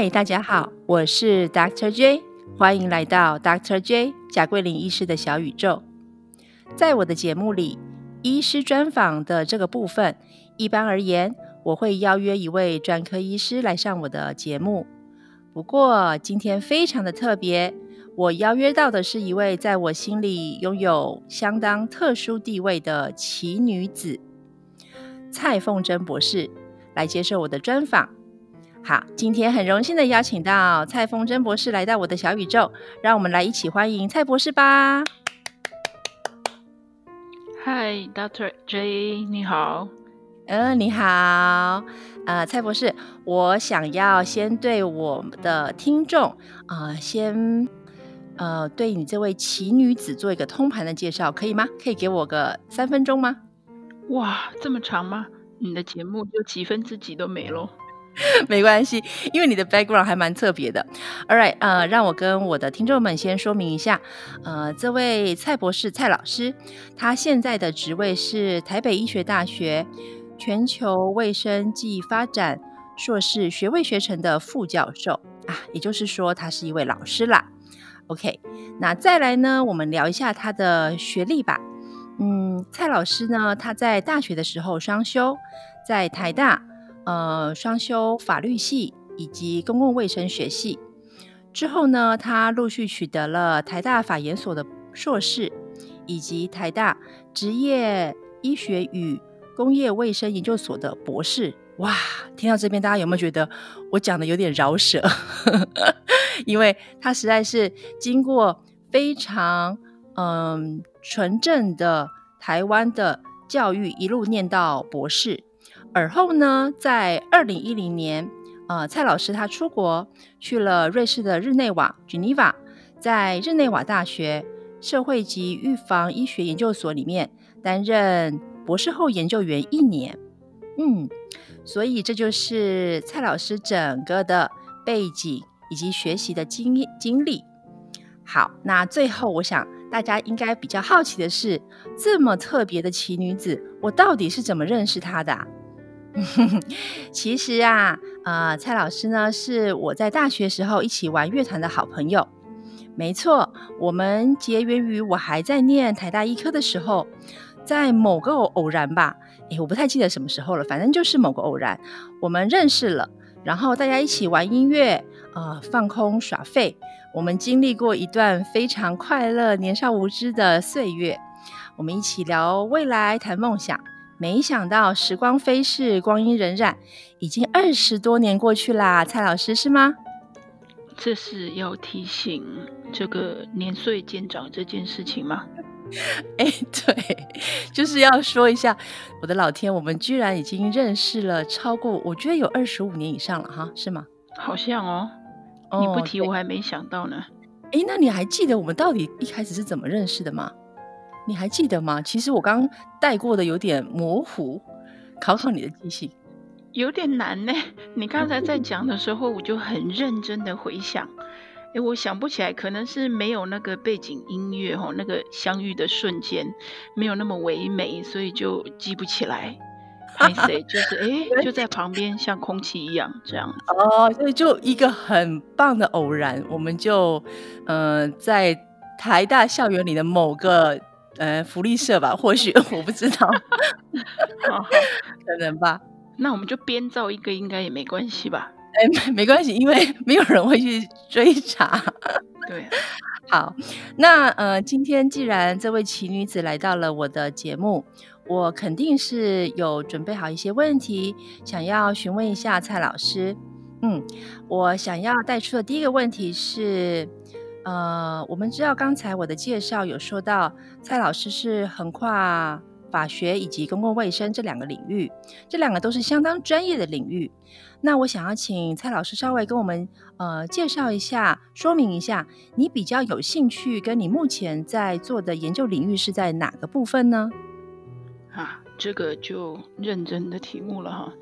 嗨，大家好，我是 Dr. J，欢迎来到 Dr. J 贾桂林医师的小宇宙。在我的节目里，医师专访的这个部分，一般而言，我会邀约一位专科医师来上我的节目。不过今天非常的特别，我邀约到的是一位在我心里拥有相当特殊地位的奇女子——蔡凤珍博士，来接受我的专访。好，今天很荣幸的邀请到蔡凤珍博士来到我的小宇宙，让我们来一起欢迎蔡博士吧。嗨，Dr. J，你好。嗯，你好。呃，蔡博士，我想要先对我的听众，呃，先呃对你这位奇女子做一个通盘的介绍，可以吗？可以给我个三分钟吗？哇，这么长吗？你的节目就几分之几都没了。没关系，因为你的 background 还蛮特别的。All right，呃，让我跟我的听众们先说明一下，呃，这位蔡博士蔡老师，他现在的职位是台北医学大学全球卫生暨发展硕士学位学程的副教授啊，也就是说他是一位老师啦。OK，那再来呢，我们聊一下他的学历吧。嗯，蔡老师呢，他在大学的时候双修，在台大。呃，双修法律系以及公共卫生学系之后呢，他陆续取得了台大法研所的硕士，以及台大职业医学与工业卫生研究所的博士。哇，听到这边，大家有没有觉得我讲的有点饶舌？因为他实在是经过非常嗯纯正的台湾的教育，一路念到博士。而后呢，在二零一零年，呃，蔡老师他出国去了瑞士的日内瓦 （Geneva），在日内瓦大学社会及预防医学研究所里面担任博士后研究员一年。嗯，所以这就是蔡老师整个的背景以及学习的经验经历。好，那最后我想大家应该比较好奇的是，这么特别的奇女子，我到底是怎么认识她的？其实啊，呃，蔡老师呢是我在大学时候一起玩乐团的好朋友。没错，我们结缘于我还在念台大医科的时候，在某个偶然吧，诶，我不太记得什么时候了，反正就是某个偶然，我们认识了，然后大家一起玩音乐，呃，放空耍废，我们经历过一段非常快乐、年少无知的岁月，我们一起聊未来，谈梦想。没想到时光飞逝，光阴荏苒，已经二十多年过去啦。蔡老师是吗？这是要提醒这个年岁渐长这件事情吗？哎，对，就是要说一下。我的老天，我们居然已经认识了超过，我觉得有二十五年以上了哈，是吗？好像哦，你不提我还没想到呢。哎，那你还记得我们到底一开始是怎么认识的吗？你还记得吗？其实我刚带过的有点模糊，考考你的记性，有点难呢。你刚才在讲的时候，我就很认真的回想，哎，我想不起来，可能是没有那个背景音乐哈，那个相遇的瞬间没有那么唯美，所以就记不起来。哎，谁就是 哎，就在旁边像空气一样这样。哦，所以就一个很棒的偶然，我们就嗯，在台大校园里的某个。呃，福利社吧，或许我不知道，可能吧。那我们就编造一个，应该也没关系吧？哎，没关系，因为 没有人会去追查。对，好，那呃，今天既然这位奇女子来到了我的节目，我肯定是有准备好一些问题，想要询问一下蔡老师。嗯，我想要带出的第一个问题是。呃，我们知道刚才我的介绍有说到，蔡老师是横跨法学以及公共卫生这两个领域，这两个都是相当专业的领域。那我想要请蔡老师稍微跟我们呃介绍一下，说明一下，你比较有兴趣跟你目前在做的研究领域是在哪个部分呢？啊，这个就认真的题目了哈。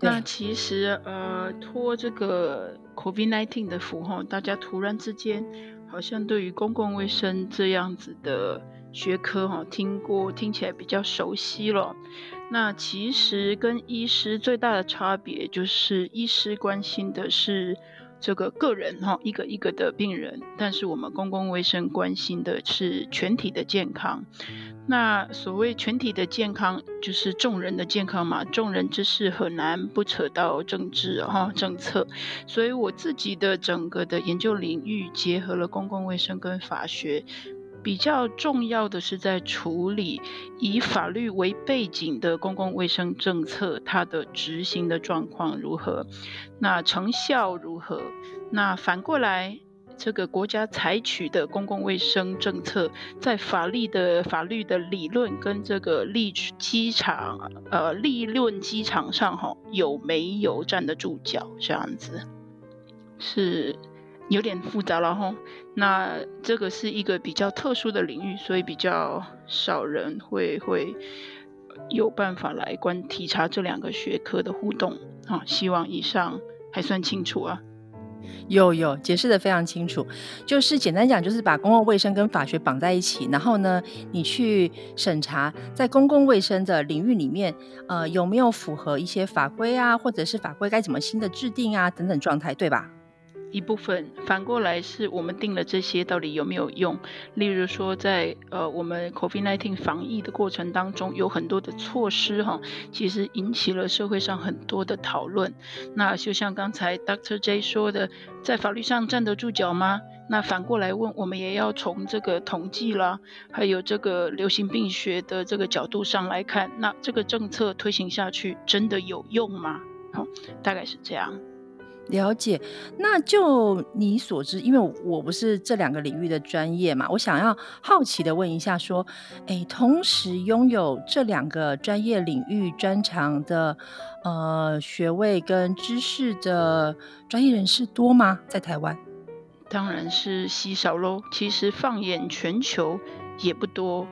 那其实呃，托这个 COVID-19 的福哈，大家突然之间。好像对于公共卫生这样子的学科，哈，听过听起来比较熟悉了。那其实跟医师最大的差别，就是医师关心的是这个个人哈，一个一个的病人，但是我们公共卫生关心的是全体的健康。那所谓全体的健康，就是众人的健康嘛。众人之事很难不扯到政治哈政策，所以我自己的整个的研究领域结合了公共卫生跟法学。比较重要的是在处理以法律为背景的公共卫生政策，它的执行的状况如何，那成效如何？那反过来，这个国家采取的公共卫生政策，在法律的法律的理论跟这个立机场呃立论机场上哈，有没有站得住脚？这样子是。有点复杂了哈，那这个是一个比较特殊的领域，所以比较少人会会有办法来观体察这两个学科的互动啊。希望以上还算清楚啊。有有解释的非常清楚，就是简单讲，就是把公共卫生跟法学绑在一起，然后呢，你去审查在公共卫生的领域里面，呃，有没有符合一些法规啊，或者是法规该怎么新的制定啊等等状态，对吧？一部分反过来是我们定了这些到底有没有用？例如说，在呃我们 COVID-19 防疫的过程当中，有很多的措施哈，其实引起了社会上很多的讨论。那就像刚才 Dr. J 说的，在法律上站得住脚吗？那反过来问，我们也要从这个统计啦，还有这个流行病学的这个角度上来看，那这个政策推行下去真的有用吗？好，大概是这样。了解，那就你所知，因为我不是这两个领域的专业嘛，我想要好奇的问一下，说，哎，同时拥有这两个专业领域专长的，呃，学位跟知识的专业人士多吗？在台湾？当然是稀少喽。其实放眼全球也不多，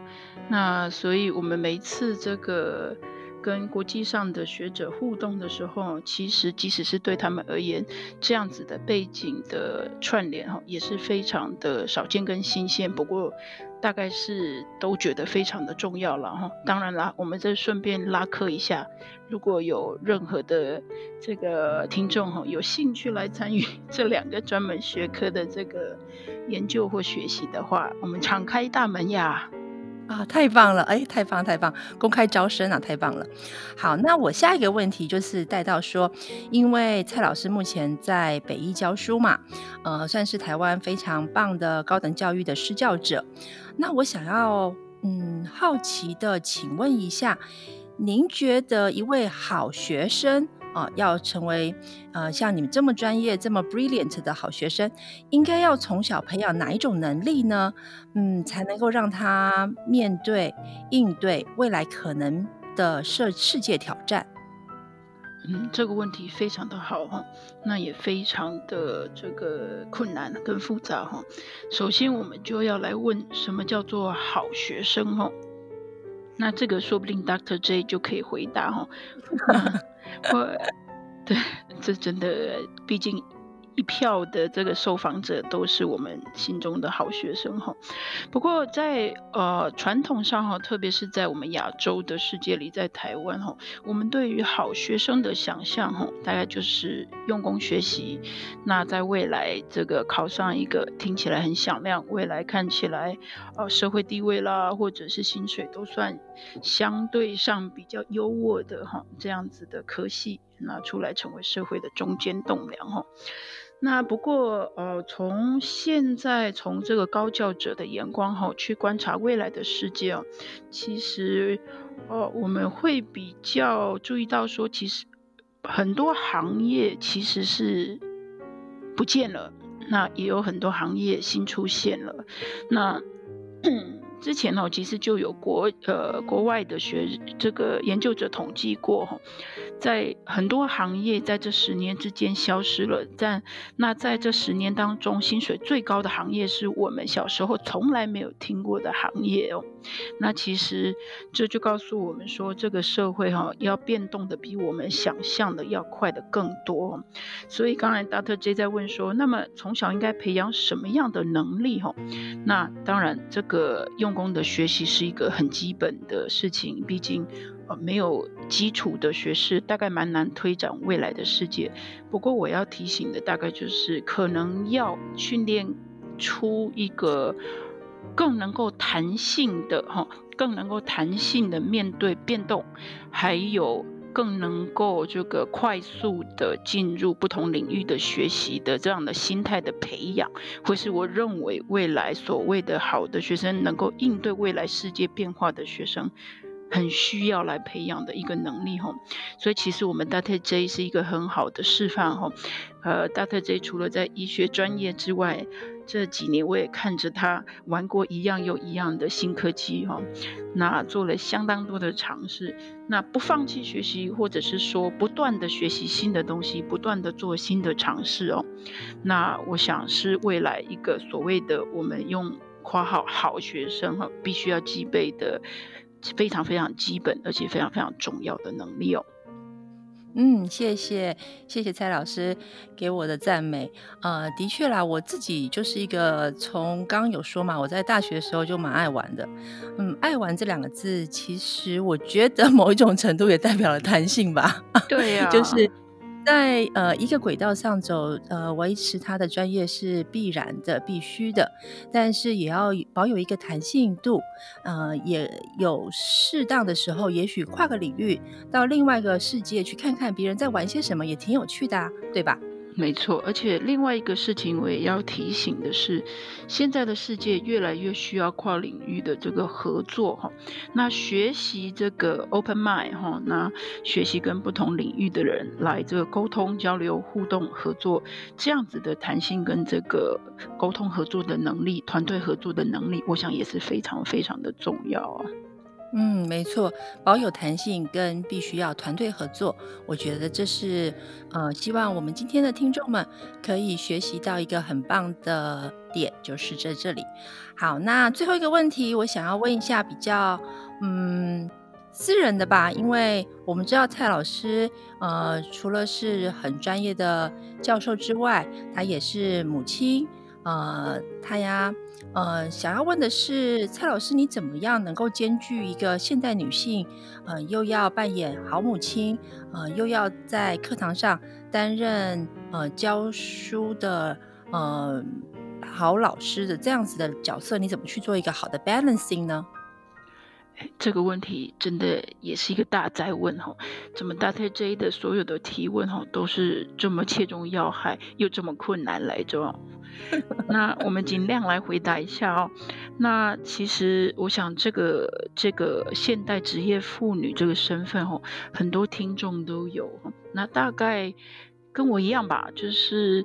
那所以我们每次这个。跟国际上的学者互动的时候，其实即使是对他们而言，这样子的背景的串联哈，也是非常的少见跟新鲜。不过，大概是都觉得非常的重要了哈。当然啦，我们再顺便拉客一下，如果有任何的这个听众哈，有兴趣来参与 这两个专门学科的这个研究或学习的话，我们敞开大门呀。啊，太棒了！哎，太棒太棒，公开招生啊，太棒了。好，那我下一个问题就是带到说，因为蔡老师目前在北医教书嘛，呃，算是台湾非常棒的高等教育的施教者。那我想要，嗯，好奇的请问一下，您觉得一位好学生？啊，要成为呃像你们这么专业、这么 brilliant 的好学生，应该要从小培养哪一种能力呢？嗯，才能够让他面对、应对未来可能的世世界挑战？嗯，这个问题非常的好哈，那也非常的这个困难跟复杂哈。首先，我们就要来问什么叫做好学生哈？那这个说不定 Doctor J 就可以回答哈。我，对，这真的，毕竟。一票的这个受访者都是我们心中的好学生哈。不过在呃传统上哈，特别是在我们亚洲的世界里，在台湾哈，我们对于好学生的想象哈，大概就是用功学习。那在未来这个考上一个听起来很响亮，未来看起来呃社会地位啦，或者是薪水都算相对上比较优渥的哈，这样子的科系。拿出来成为社会的中坚栋梁哈。那不过呃，从现在从这个高教者的眼光哈去观察未来的世界哦，其实哦我们会比较注意到说，其实很多行业其实是不见了，那也有很多行业新出现了，那。之前哦，其实就有国呃国外的学这个研究者统计过哈，在很多行业在这十年之间消失了，但那在这十年当中，薪水最高的行业是我们小时候从来没有听过的行业哦。那其实这就告诉我们说，这个社会哈要变动的比我们想象的要快的更多。所以刚才 Dr. J 在问说，那么从小应该培养什么样的能力哈？那当然这个用。用功的学习是一个很基本的事情，毕竟呃没有基础的学识，大概蛮难推展未来的世界。不过我要提醒的大概就是，可能要训练出一个更能够弹性的哈，更能够弹性的面对变动，还有。更能够这个快速的进入不同领域的学习的这样的心态的培养，会是我认为未来所谓的好的学生能够应对未来世界变化的学生。很需要来培养的一个能力哈，所以其实我们 Data J 是一个很好的示范哈。呃，Data J 除了在医学专业之外，这几年我也看着他玩过一样又一样的新科技哈，那做了相当多的尝试，那不放弃学习，或者是说不断的学习新的东西，不断的做新的尝试哦。那我想是未来一个所谓的我们用括号好学生哈，必须要具备的。非常非常基本，而且非常非常重要的能力哦。嗯，谢谢谢谢蔡老师给我的赞美。呃，的确啦，我自己就是一个从刚刚有说嘛，我在大学的时候就蛮爱玩的。嗯，爱玩这两个字，其实我觉得某一种程度也代表了弹性吧。对呀，就是。在呃一个轨道上走，呃维持他的专业是必然的、必须的，但是也要保有一个弹性度，呃也有适当的时候，也许跨个领域到另外一个世界去看看别人在玩些什么，也挺有趣的啊，对吧？没错，而且另外一个事情我也要提醒的是，现在的世界越来越需要跨领域的这个合作哈。那学习这个 open mind 哈，那学习跟不同领域的人来这个沟通、交流、互动、合作，这样子的弹性跟这个沟通合作的能力、团队合作的能力，我想也是非常非常的重要啊。嗯，没错，保有弹性跟必须要团队合作，我觉得这是呃，希望我们今天的听众们可以学习到一个很棒的点，就是在这里。好，那最后一个问题，我想要问一下比较嗯私人的吧，因为我们知道蔡老师呃，除了是很专业的教授之外，他也是母亲。呃，他呀，呃，想要问的是，蔡老师，你怎么样能够兼具一个现代女性，呃，又要扮演好母亲，呃，又要在课堂上担任呃教书的呃好老师的这样子的角色，你怎么去做一个好的 balancing 呢？这个问题真的也是一个大灾问哈，怎么大太 J 的所有的提问哈都是这么切中要害，又这么困难来着？那我们尽量来回答一下哦。那其实我想，这个这个现代职业妇女这个身份哦，很多听众都有。那大概跟我一样吧，就是。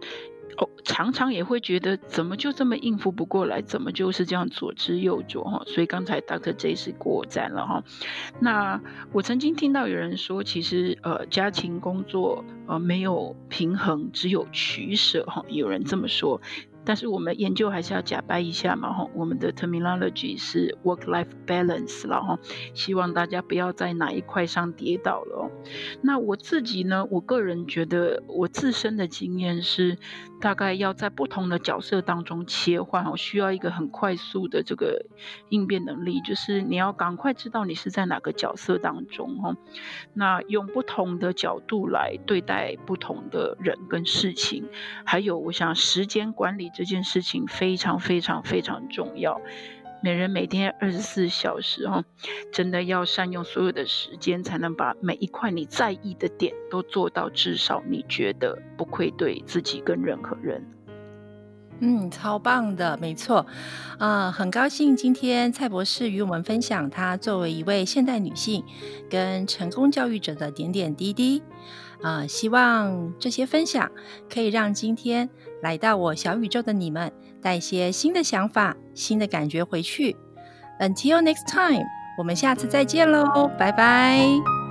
哦，常常也会觉得怎么就这么应付不过来，怎么就是这样左支右拙哈？所以刚才 Doctor J 是过站了哈。那我曾经听到有人说，其实呃家庭工作呃没有平衡，只有取舍哈。有人这么说。但是我们研究还是要假掰一下嘛哈，我们的 terminology 是 work-life balance 了哈，希望大家不要在哪一块上跌倒了。那我自己呢，我个人觉得我自身的经验是，大概要在不同的角色当中切换哦，需要一个很快速的这个应变能力，就是你要赶快知道你是在哪个角色当中哈，那用不同的角度来对待不同的人跟事情，还有我想时间管理。这件事情非常非常非常重要，每人每天二十四小时哈，真的要善用所有的时间，才能把每一块你在意的点都做到，至少你觉得不愧对自己跟任何人。嗯，超棒的，没错，啊，很高兴今天蔡博士与我们分享他作为一位现代女性跟成功教育者的点点滴滴。啊，希望这些分享可以让今天来到我小宇宙的你们带一些新的想法、新的感觉回去。Until next time，我们下次再见喽，拜拜。